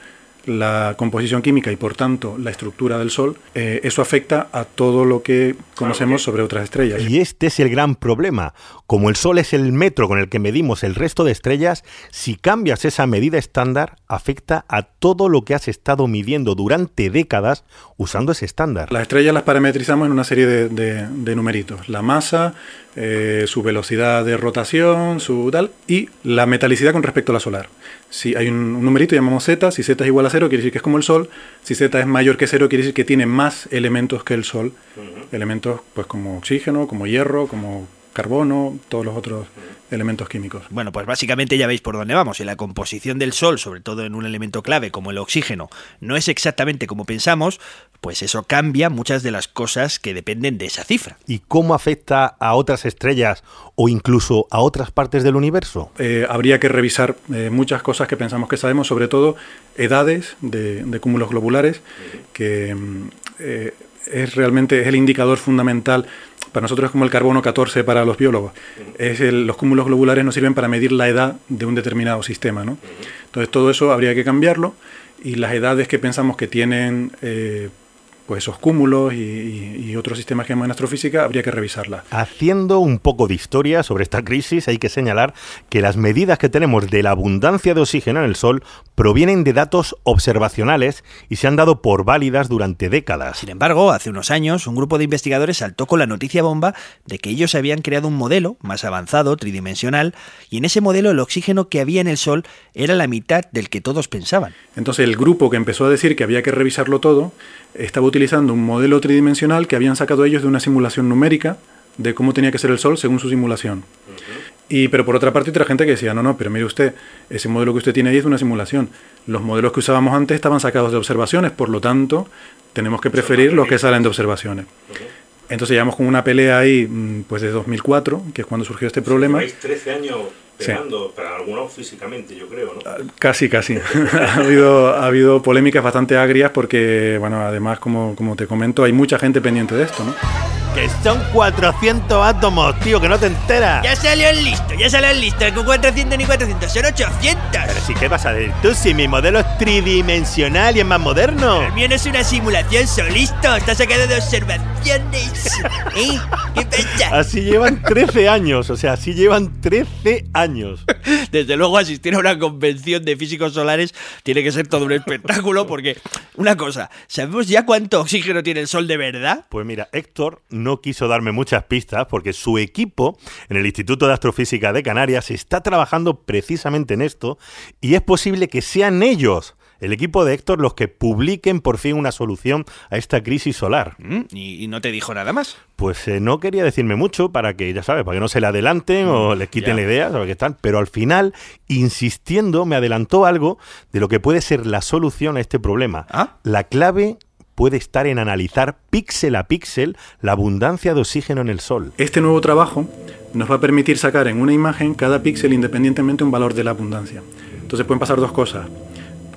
la composición química y por tanto la estructura del Sol, eh, eso afecta a todo lo que conocemos sobre otras estrellas. Y este es el gran problema. Como el Sol es el metro con el que medimos el resto de estrellas, si cambias esa medida estándar, afecta a todo lo que has estado midiendo durante décadas usando ese estándar. Las estrellas las parametrizamos en una serie de, de, de numeritos. La masa, eh, su velocidad de rotación, su tal, y la metalicidad con respecto a la solar. Si hay un, un, numerito, llamamos Z, si Z es igual a cero, quiere decir que es como el Sol, si Z es mayor que cero, quiere decir que tiene más elementos que el Sol, uh -huh. elementos pues como oxígeno, como hierro, como carbono, todos los otros elementos químicos. Bueno, pues básicamente ya veis por dónde vamos. En la composición del Sol, sobre todo en un elemento clave como el oxígeno, no es exactamente como pensamos, pues eso cambia muchas de las cosas que dependen de esa cifra. ¿Y cómo afecta a otras estrellas o incluso a otras partes del universo? Eh, habría que revisar eh, muchas cosas que pensamos que sabemos, sobre todo edades de, de cúmulos globulares, que eh, es realmente es el indicador fundamental para nosotros es como el carbono 14 para los biólogos. Es el, los cúmulos globulares nos sirven para medir la edad de un determinado sistema. ¿no? Entonces todo eso habría que cambiarlo y las edades que pensamos que tienen eh, pues esos cúmulos y, y, y, otros sistemas que llaman astrofísica habría que revisarlas. Haciendo un poco de historia sobre esta crisis, hay que señalar que las medidas que tenemos de la abundancia de oxígeno en el Sol provienen de datos observacionales y se han dado por válidas durante décadas. Sin embargo, hace unos años, un grupo de investigadores saltó con la noticia bomba de que ellos habían creado un modelo más avanzado, tridimensional, y en ese modelo el oxígeno que había en el Sol era la mitad del que todos pensaban. Entonces el grupo que empezó a decir que había que revisarlo todo estaba utilizando un modelo tridimensional que habían sacado ellos de una simulación numérica de cómo tenía que ser el Sol según su simulación. Uh -huh. Y, pero por otra parte, otra gente que decía, no, no, pero mire usted, ese modelo que usted tiene ahí es una simulación. Los modelos que usábamos antes estaban sacados de observaciones, por lo tanto, tenemos que preferir los que salen de observaciones. Uh -huh. Entonces llevamos con una pelea ahí, pues de 2004, que es cuando surgió este problema. Sí, 13 años pegando, sí. para algunos físicamente, yo creo, ¿no? Casi, casi. ha, habido, ha habido polémicas bastante agrias porque, bueno, además, como, como te comento, hay mucha gente pendiente de esto, ¿no? Que son 400 átomos, tío, que no te enteras. Ya salió el listo, ya salió el listo. Con 400 ni 400, son 800. Pero sí, ¿qué vas a decir tú si mi modelo es tridimensional y es más moderno? El mío no es una simulación, solisto. Está sacado de observaciones. ¿Eh? ¿Qué pasa? Así llevan 13 años, o sea, así llevan 13 años. Desde luego, asistir a una convención de físicos solares tiene que ser todo un espectáculo porque, una cosa, ¿sabemos ya cuánto oxígeno tiene el Sol de verdad? Pues mira, Héctor no quiso darme muchas pistas porque su equipo en el Instituto de Astrofísica de Canarias está trabajando precisamente en esto y es posible que sean ellos el equipo de Héctor los que publiquen por fin una solución a esta crisis solar. ¿Mm? ¿Y, no te dijo nada más? Pues eh, no quería decirme mucho para que, ya sabes, para que no se le adelanten o les quiten ya. la idea, ¿sabes qué están? Pero al final, insistiendo, me adelantó algo de lo que puede ser la solución a este problema. La clave puede estar en analizar píxel a píxel la abundancia de oxígeno en el Sol. Este nuevo trabajo nos va a permitir sacar en una imagen cada píxel independientemente un valor de la abundancia. Entonces pueden pasar dos cosas.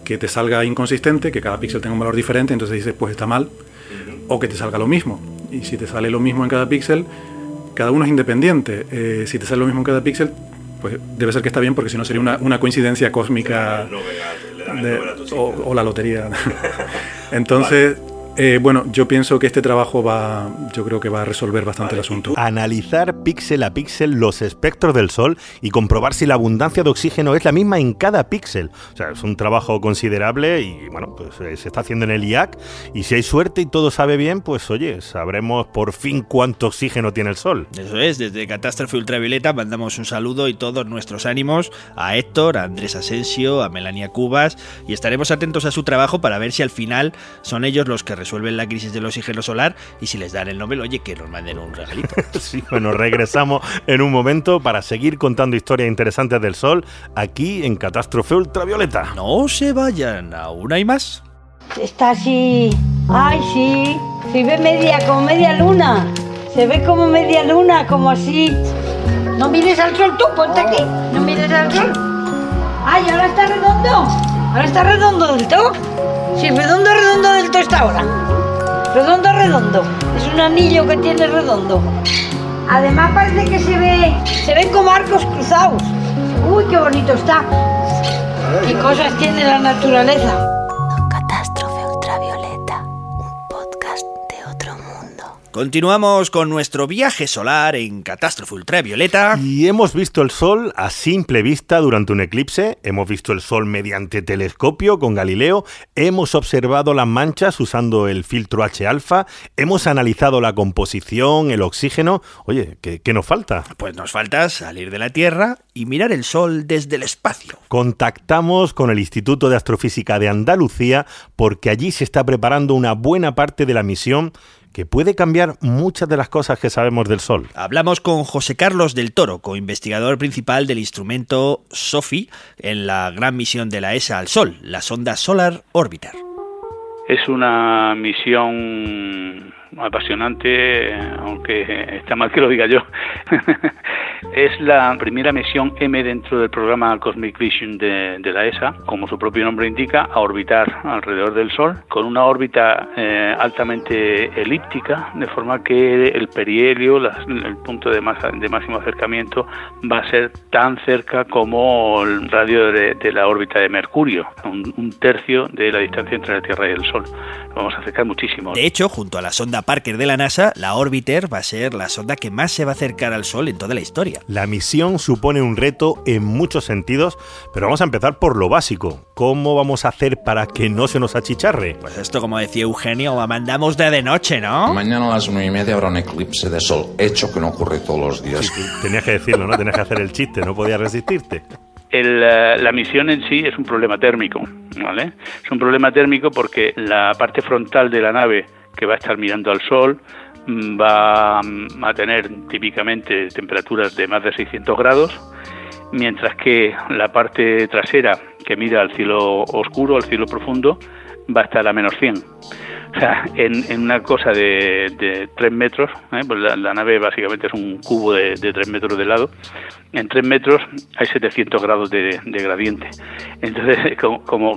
Que te salga inconsistente, que cada píxel tenga un valor diferente, entonces dices, pues está mal. O que te salga lo mismo. Y si te sale lo mismo en cada píxel, cada uno es independiente. Eh, si te sale lo mismo en cada píxel, pues debe ser que está bien, porque si no sería una, una coincidencia cósmica de- o, o la lotería. Entonces, eh, bueno, yo pienso que este trabajo va, yo creo que va a resolver bastante el asunto. Analizar píxel a píxel los espectros del Sol y comprobar si la abundancia de oxígeno es la misma en cada píxel. O sea, es un trabajo considerable y bueno, pues eh, se está haciendo en el IAC y si hay suerte y todo sabe bien, pues oye, sabremos por fin cuánto oxígeno tiene el Sol. Eso es, desde Catástrofe Ultravioleta mandamos un saludo y todos nuestros ánimos a Héctor, a Andrés Asensio, a Melania Cubas y estaremos atentos a su trabajo para ver si al final son ellos los que resuelven la crisis del oxígeno solar y si les dan el Nobel, oye, que nos manden un regalito. Sí, bueno, regresamos en un momento para seguir contando historias interesantes del Sol aquí en Catástrofe Ultravioleta. No se vayan, aún hay más. Está así. Ay, sí. Se ve media, como media luna. Se ve como media luna, como así. No mires al sol tú, ponte aquí. No mires al sol. Ay, ahora está redondo. Ahora está redondo del todo. Sí, redondo, redondo del todo está ahora. Redondo, redondo. Es un anillo que tiene redondo. Además parece que se ve, se ven como arcos cruzados. Uy, qué bonito está. Qué cosas tiene la naturaleza. Continuamos con nuestro viaje solar en Catástrofe Ultravioleta. Y hemos visto el Sol a simple vista durante un eclipse, hemos visto el Sol mediante telescopio con Galileo, hemos observado las manchas usando el filtro H-alfa, hemos analizado la composición, el oxígeno. Oye, ¿qué, qué nos falta? Pues nos falta salir de la Tierra y mirar el Sol desde el espacio. Contactamos con el Instituto de Astrofísica de Andalucía porque allí se está preparando una buena parte de la misión que puede cambiar muchas de las cosas que sabemos del Sol. Hablamos con José Carlos del Toro, co-investigador principal del instrumento SOFI en la gran misión de la ESA al Sol, la sonda Solar Orbiter. Es una misión apasionante, aunque está mal que lo diga yo. es la primera misión M dentro del programa Cosmic Vision de, de, la ESA, como su propio nombre indica, a orbitar alrededor del Sol, con una órbita eh, altamente elíptica, de forma que el perihelio, el punto de, masa, de, máximo acercamiento, va a ser tan cerca como el radio de, de la órbita de Mercurio, un, un tercio de la distancia entre la Tierra y el Sol. Lo vamos a acercar muchísimo. De hecho, junto a la sonda Parker de la NASA, la Orbiter va a ser la sonda que más se va a acercar al Sol en toda la historia. La misión supone un reto en muchos sentidos, pero vamos a empezar por lo básico. ¿Cómo vamos a hacer para que no se nos achicharre? Pues esto, como decía Eugenio, la mandamos de de noche, ¿no? Mañana a las nueve y media habrá un eclipse de sol, hecho que no ocurre todos los días. Sí, tenías que decirlo, ¿no? Tenías que hacer el chiste, no podías resistirte. El, uh, la misión en sí es un problema térmico, ¿vale? Es un problema térmico porque la parte frontal de la nave que va a estar mirando al Sol va a tener típicamente temperaturas de más de 600 grados, mientras que la parte trasera que mira al cielo oscuro, al cielo profundo, va a estar a menos 100. O sea, en, una cosa de, de 3 metros, ¿eh? pues la, la nave básicamente es un cubo de, de 3 metros de lado, en 3 metros hay 700 grados de, de gradiente. Entonces, como... como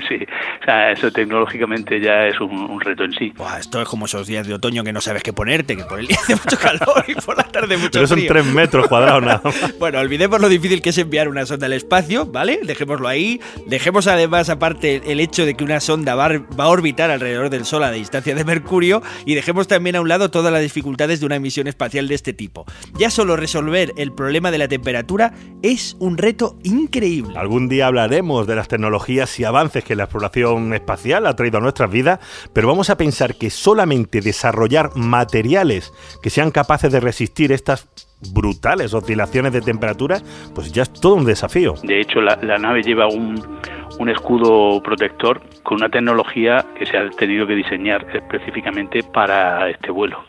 Sí, o sea, eso tecnológicamente ya es un, un reto en sí. Buah, esto es como esos días de otoño que no sabes qué ponerte, que por el día hace mucho calor y por la tarde mucho Pero son frío. 3 metros cuadrados nada más. Bueno, olvidemos lo difícil que es enviar una sonda al espacio, ¿vale? Dejémoslo ahí. Dejemos además aparte el hecho de que una sonda va a, va a orbitar alrededor del Sol a la distancia de Mercurio y dejemos también a un lado todas las dificultades de una misión espacial de este tipo. Ya solo resolver el problema de la temperatura es un reto increíble. Algún día hablaremos de las tecnologías y avances que la exploración espacial ha traído a nuestras vidas, pero vamos a pensar que solamente desarrollar materiales que sean capaces de resistir estas brutales oscilaciones de temperatura, pues ya es todo un desafío. De hecho, la, nave lleva un escudo protector con una tecnología que se ha tenido que diseñar específicamente para este vuelo.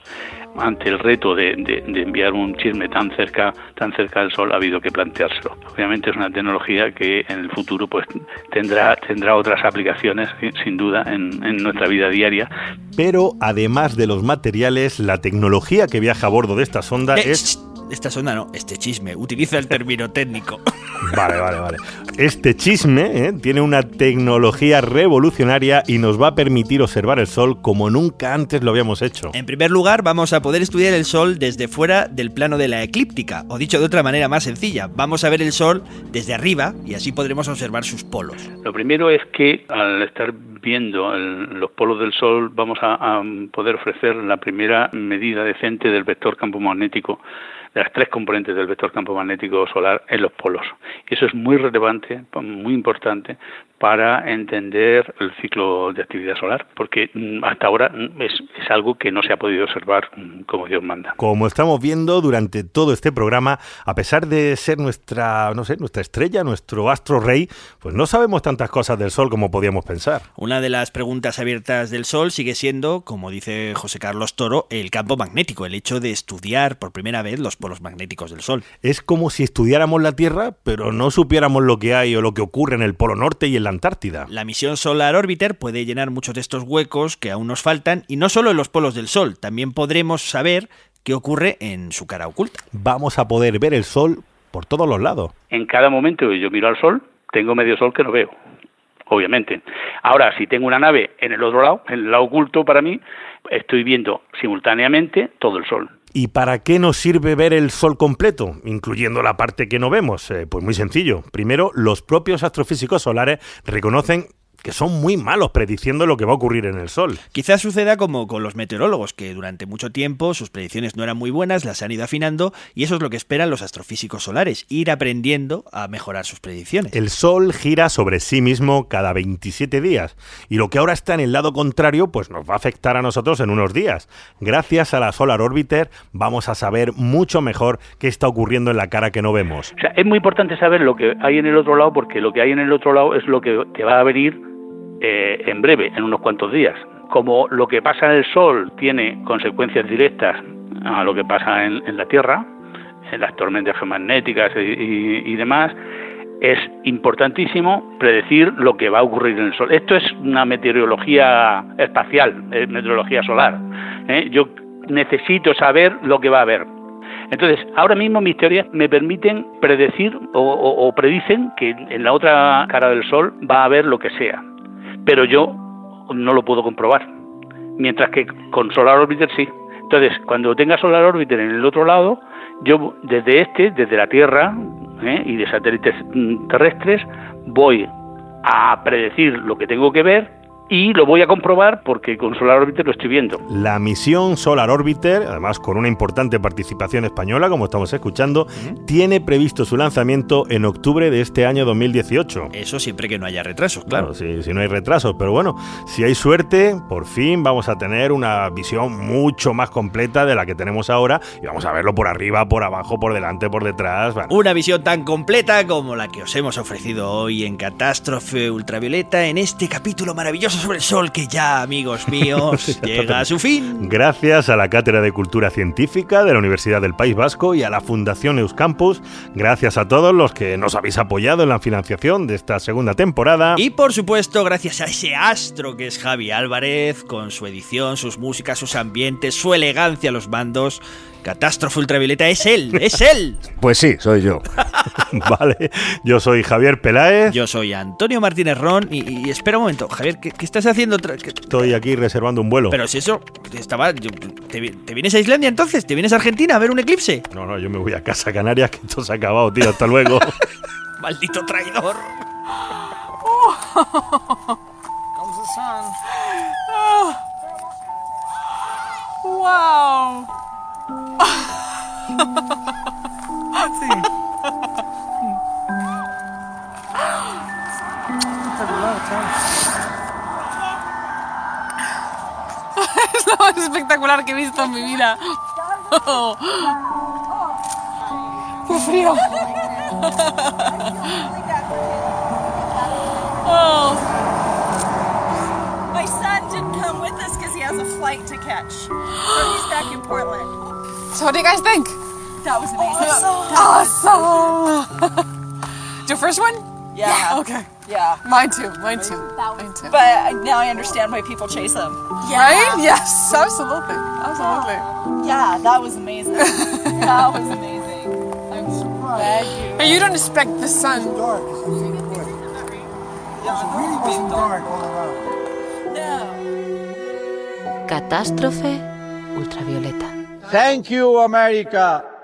Ante el reto de, de- de enviar un chisme tan cerca, tan cerca del Sol, ha habido que planteárselo. Obviamente es una tecnología que en el futuro pues tendrá, tendrá otras aplicaciones, sin- sin duda, en, en nuestra vida diaria. Pero además de los materiales, la tecnología que viaja a bordo de esta sonda Eh, es... Esta sonda no, este chisme. Utiliza el término técnico. Vale, vale, vale. Este chisme ¿eh? tiene una tecnología revolucionaria y nos va a permitir observar el Sol como nunca antes lo habíamos hecho. En primer lugar, vamos a poder estudiar el Sol desde fuera del plano de la eclíptica, o dicho de otra manera más sencilla, vamos a ver el Sol desde arriba y así podremos observar sus polos. Lo primero es que al estar viendo el- los polos del Sol vamos a, a poder ofrecer la primera medida decente del vector campo magnético, las tres componentes del vector campo magnético solar en los polos. Y eso es muy relevante, muy importante para entender el ciclo de actividad solar, porque mm, hasta ahora mm, es, es algo que no se ha podido observar mm, como Dios manda. Como estamos viendo durante todo este programa, a pesar de ser nuestra, no sé, nuestra estrella, nuestro astro rey, pues no sabemos tantas cosas del Sol como podíamos pensar. Una de las preguntas abiertas del Sol sigue siendo, como dice José Carlos Toro, el campo magnético, el hecho de estudiar por primera vez los polos magnéticos del Sol. Es como si estudiáramos la Tierra, pero no supiéramos lo que hay o lo que ocurre en el Polo Norte y en la Antártida. La misión Solar Orbiter puede llenar muchos de estos huecos que aún nos faltan, y no solo en los polos del Sol, también podremos saber qué ocurre en su cara oculta. Vamos a poder ver el Sol por todos los lados. En cada momento que yo miro al Sol, tengo medio Sol que no veo. Obviamente. Ahora, si tengo una nave en el otro lado, en el lado oculto para mí, estoy viendo simultáneamente todo el Sol. ¿Y para qué nos sirve ver el Sol completo, incluyendo la parte que no vemos? Eh, pues muy sencillo. Primero, los propios astrofísicos solares reconocen que son muy malos prediciendo lo que va a ocurrir en el Sol. Quizás suceda como con los meteorólogos, que durante mucho tiempo sus predicciones no eran muy buenas, las han ido afinando, y eso es lo que esperan los astrofísicos solares, ir aprendiendo a mejorar sus predicciones. El Sol gira sobre sí mismo cada 27 días, y lo que ahora está en el lado contrario, pues nos va a afectar a nosotros en unos días. Gracias a la Solar Orbiter vamos a saber mucho mejor qué está ocurriendo en la cara que no vemos. O sea, es muy importante saber lo que hay en el otro lado, porque lo que hay en el otro lado es lo que te va a venir eh, en breve, en unos cuantos días. Como lo que pasa en el Sol tiene consecuencias directas a lo que pasa en, la Tierra, en las tormentas geomagnéticas y demás, es importantísimo predecir lo que va a ocurrir en el Sol. Esto es una meteorología espacial, es meteorología solar. ¿eh? Yo necesito saber lo que va a haber. Entonces, ahora mismo mis teorías me permiten predecir o, o- o predicen que en la otra cara del Sol va a haber lo que sea, pero yo no lo puedo comprobar, mientras que con Solar Orbiter sí. Entonces, cuando tenga Solar Orbiter en el otro lado, yo desde este, desde la Tierra ¿eh? y de satélites mm, terrestres, voy a predecir lo que tengo que ver y lo voy a comprobar porque con Solar Orbiter lo estoy viendo. La misión Solar Orbiter, además con una importante participación española, como estamos escuchando, tiene previsto su lanzamiento en octubre de este año 2018. Eso siempre que no haya retrasos, claro. si, si no hay retrasos, pero bueno, si hay suerte, por fin vamos a tener una visión mucho más completa de la que tenemos ahora y vamos a verlo por arriba, por abajo, por delante, por detrás. bueno. Una visión tan completa como la que os hemos ofrecido hoy en Catástrofe Ultravioleta en este capítulo maravilloso paso sobre el sol que ya, amigos míos, llega a su fin. Gracias a la Cátedra de Cultura Científica de la Universidad del País Vasco y a la Fundación Euskampus, gracias a todos los que nos habéis apoyado en la financiación de esta segunda temporada. Y por supuesto, gracias a ese astro que es Javi Álvarez, con su edición, sus músicas, sus ambientes, su elegancia a los mandos. Catástrofe Ultravioleta es él, es él. Pues sí, soy yo. vale, yo soy Javier Peláez. Yo soy Antonio Martínez Ron y, espera un momento, Javier, ¿qué, estás haciendo? Estoy aquí reservando un vuelo. Pero si eso, estaba, te, vienes a Islandia entonces? ¿Te vienes a Argentina a ver un eclipse? No, no, yo me voy a casa Canarias, que esto se ha acabado, tío, hasta luego. Maldito traidor. Comes the sun. Wow. Sí. es lo más espectacular que he visto en mi vida. ¡Qué frío! oh. My son didn't come with us because he has a flight to catch. So he's back in Portland. So what do you guys think? That was amazing. Awesome. Your first one? Yeah. Okay. Yeah. Mine too. Mine too. Mine too. But now I understand why people chase them. Right? Yes. Absolutely. Absolutely. Yeah, that was amazing. that was amazing. I'm so glad you. And you don't expect the sun. Yeah, it really wasn't dark all around. Catástrofe ultravioleta. Thank you, America.